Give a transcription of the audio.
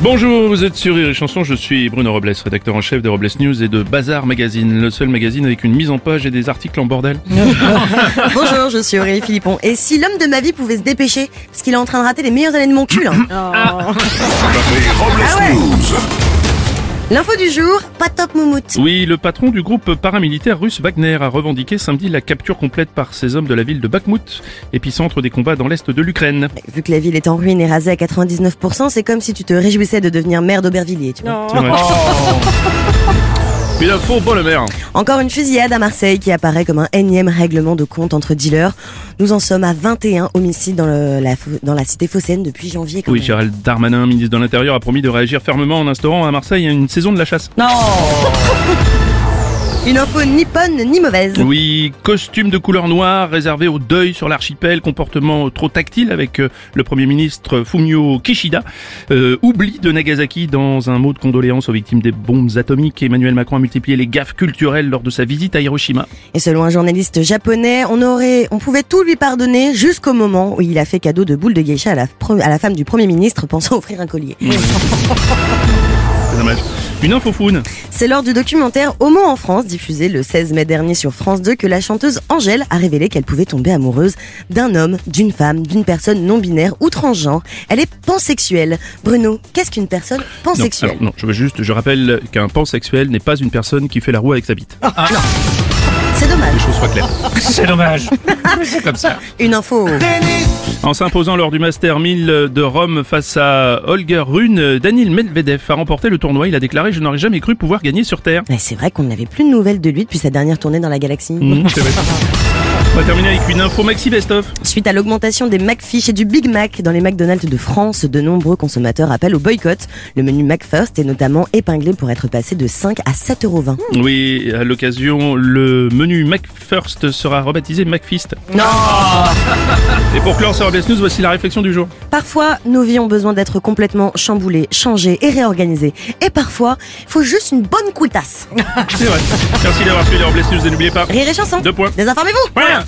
Bonjour, vous êtes sur Rire et Chanson, je suis Bruno Robles, rédacteur en chef de Robles News et de Bazar Magazine, le seul magazine avec une mise en page et des articles en bordel. Bonjour, je suis Aurélie Philippon. Et si l'homme de ma vie pouvait se dépêcher, parce qu'il est en train de rater les meilleures années de mon cul. hein. Les Robles Ah ouais. News. L'info du jour, pas top moumoute. Oui, le patron du groupe paramilitaire russe Wagner a revendiqué samedi la capture complète par ses hommes de la ville de Bakhmut, épicentre des combats dans l'est de l'Ukraine. Vu que la ville est en ruine et rasée à 99%, c'est comme si tu te réjouissais de devenir maire d'Aubervilliers, tu vois. C'est vrai. Une info, bon le maire. Encore une fusillade à Marseille qui apparaît comme un énième règlement de compte entre dealers. Nous en sommes à 21 homicides dans, le- la, dans la cité phocéenne depuis janvier. quand Oui, même. Gérald Darmanin, ministre de l'Intérieur, a promis de réagir fermement en instaurant à Marseille une saison de la chasse. Non Une info ni bonne ni mauvaise. Oui, costume de couleur noire réservé au deuil sur l'archipel, comportement trop tactile avec euh, le Premier ministre Fumio Kishida, Euh, oubli de Nagasaki dans un mot de condoléances aux victimes des bombes atomiques. Emmanuel Macron a multiplié les gaffes culturelles lors de sa visite à Hiroshima. Et selon un journaliste japonais, on aurait, on pouvait tout lui pardonner jusqu'au moment où il a fait cadeau de boules de geisha à la, à la femme du premier ministre pensant offrir un collier. Dommage. Une info foune. C'est lors du documentaire Homo en France, diffusé le 16 mai dernier sur France 2, que la chanteuse Angèle a révélé qu'elle pouvait tomber amoureuse d'un homme, d'une femme, d'une personne non binaire ou transgenre. Elle est pansexuelle. Bruno, qu'est-ce qu'une personne Non, pansexuelle alors, non, je veux juste, je rappelle qu'un pansexuel n'est pas une personne qui fait la roue avec sa bite. C'est Les dommage. choses soient claires. C'est dommage. C'est comme ça. Une info. En s'imposant lors du Master 1000 de Rome face à Holger Rune, Daniil Medvedev a remporté le tournoi. Il a déclaré Je n'aurais jamais cru pouvoir gagner sur Terre. Mais c'est vrai qu'on n'avait plus de nouvelles de lui depuis sa dernière tournée dans la galaxie. Mmh. On va terminer avec une info Maxi Best of. Suite à l'augmentation des McFish et du Big Mac dans les McDonald's de France, de nombreux consommateurs appellent au boycott. Le menu McFirst est notamment épinglé pour être passé de 5 à 7,20 euros. Oui, à l'occasion, le menu McFirst sera rebaptisé McFist. Non Et pour clore sur News, voici la réflexion du jour. Parfois, nos vies ont besoin d'être complètement chamboulées, changées et réorganisées. Et parfois, il faut juste une bonne couillasse. C'est vrai. Merci d'avoir suivi les Robles News et n'oubliez pas. Rire et chanson. Deux points. Désinformez-vous Voilà.